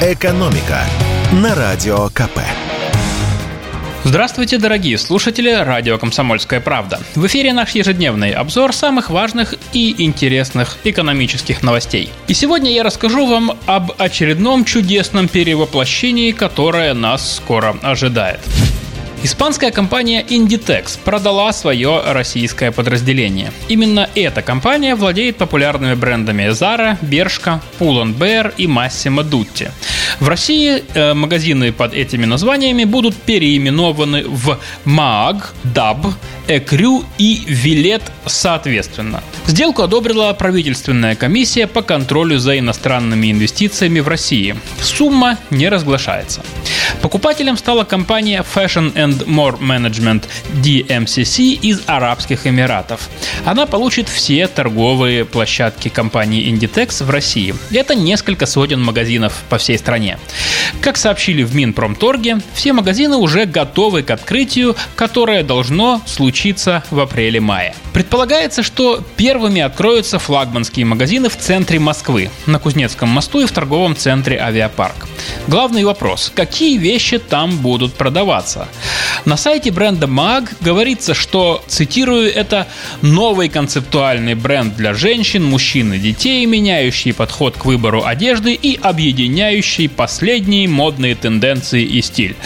«Экономика» на Радио КП. Здравствуйте, дорогие слушатели радио «Комсомольская правда». В эфире наш ежедневный обзор самых важных и интересных экономических новостей. И сегодня я расскажу вам об очередном чудесном перевоплощении, которое нас скоро ожидает. Испанская компания Inditex продала свое российское подразделение. Именно эта компания владеет популярными брендами Zara, Bershka, Pull&Bear и Massimo Dutti. В России э, магазины под этими названиями будут переименованы в MAG, DAB, Экрю и Вилет соответственно. Сделку одобрила правительственная комиссия по контролю за иностранными инвестициями в России. Сумма не разглашается. Покупателем стала компания Fashion and More Management DMCC из Арабских Эмиратов. Она получит все торговые площадки компании Inditex в России. Это несколько сотен магазинов по всей стране. Как сообщили в Минпромторге, все магазины уже готовы к открытию, которое должно случиться в апреле-мае. Предполагается, что первыми откроются флагманские магазины в центре Москвы, на Кузнецком мосту и в торговом центре «Авиапарк». Главный вопрос – какие вещи там будут продаваться? На сайте бренда MAG говорится, что, цитирую, это новый концептуальный бренд для женщин, мужчин и детей, меняющий подход к выбору одежды и объединяющий последние модные тенденции и стиль.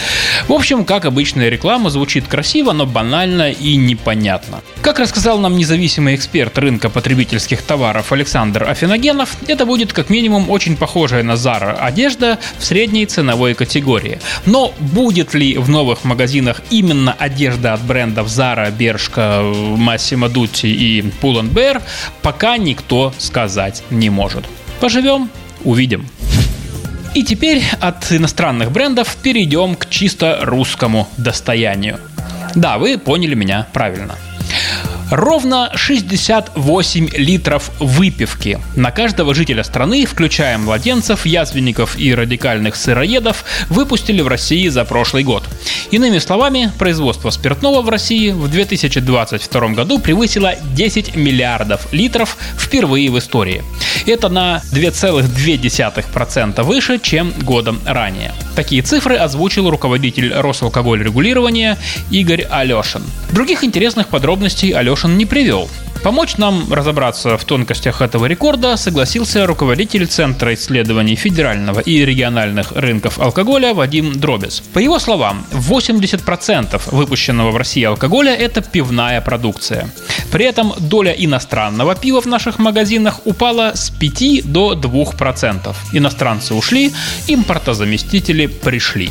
В общем, как обычная реклама, звучит красиво, но банально и непонятно. Как рассказал нам независимый эксперт рынка потребительских товаров Александр Афиногенов, это будет как минимум очень похожая на Zara одежда в средней ценовой категории. Но будет ли в новых магазинах именно одежда от брендов Zara, Bershka, Massimo Dutti и Pull&Bear, пока никто сказать не может. Поживем, увидим. И теперь от иностранных брендов перейдем к чисто русскому достоянию. Да, вы поняли меня правильно – Ровно 68 литров выпивки на каждого жителя страны, включая младенцев, язвенников и радикальных сыроедов, выпустили в России за прошлый год. Иными словами, производство спиртного в России в 2022 году превысило 10 миллиардов литров впервые в истории. Это на 2,2% выше, чем годом ранее. Такие цифры озвучил руководитель Росалкоголь-регулирования Игорь Алешин. Других интересных подробностей Алешин не привел. Помочь нам разобраться в тонкостях этого рекорда согласился руководитель Центра исследований федерального и региональных рынков алкоголя Вадим Дробец. По его словам, 80% выпущенного в России алкоголя – это пивная продукция. При этом доля иностранного пива в наших магазинах упала с 5 до 2%. Иностранцы ушли, импортозаместители пришли.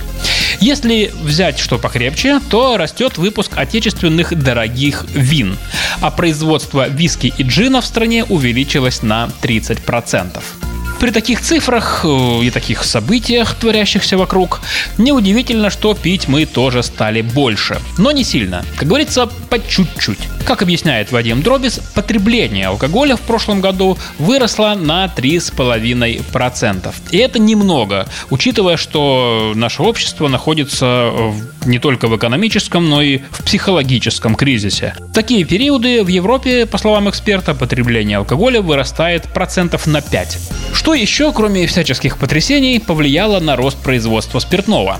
Если взять что покрепче, то растет выпуск отечественных дорогих вин, а производство виски и джина в стране увеличилось на 30%. При таких цифрах э, и таких событиях, творящихся вокруг, неудивительно, что пить мы тоже стали больше. Но не сильно. Как говорится, по чуть-чуть. Как объясняет Вадим Дробис, потребление алкоголя в прошлом году выросло на 3,5%. И это немного, учитывая, что наше общество находится не только в экономическом, но и в психологическом кризисе. В такие периоды в Европе, по словам эксперта, потребление алкоголя вырастает процентов на 5. Что еще, кроме всяческих потрясений, повлияло на рост производства спиртного?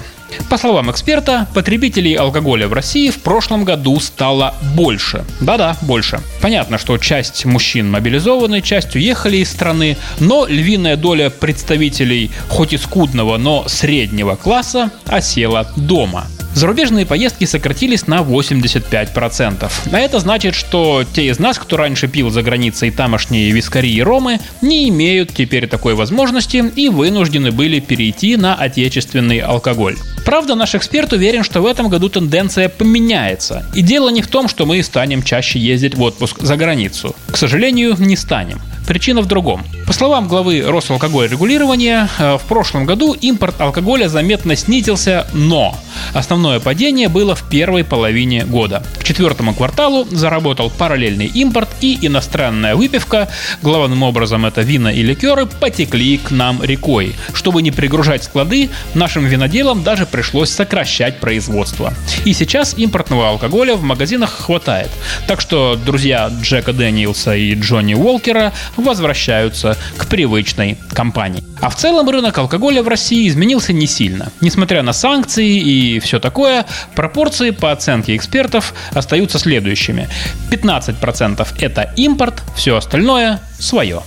По словам эксперта, потребителей алкоголя в России в прошлом году стало больше. Да-да, больше. Понятно, что часть мужчин мобилизованы, часть уехали из страны, но львиная доля представителей хоть и скудного, но среднего класса осела дома. Зарубежные поездки сократились на 85%. А это значит, что те из нас, кто раньше пил за границей тамошние вискари и ромы, не имеют теперь такой возможности и вынуждены были перейти на отечественный алкоголь. Правда, наш эксперт уверен, что в этом году тенденция поменяется. И дело не в том, что мы станем чаще ездить в отпуск за границу. К сожалению, не станем. Причина в другом. По словам главы Росалкоголь регулирования, э, в прошлом году импорт алкоголя заметно снизился, но основное падение было в первой половине года. К четвертому кварталу заработал параллельный импорт и иностранная выпивка, главным образом это вина и ликеры, потекли к нам рекой. Чтобы не пригружать склады, нашим виноделам даже пришлось сокращать производство. И сейчас импортного алкоголя в магазинах хватает. Так что друзья Джека Дэниелса и Джонни Уолкера возвращаются к привычной компании. А в целом рынок алкоголя в России изменился не сильно. Несмотря на санкции и все такое, пропорции по оценке экспертов остаются следующими. 15% это импорт, все остальное свое.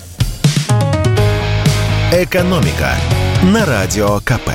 «Экономика» на Радио КП.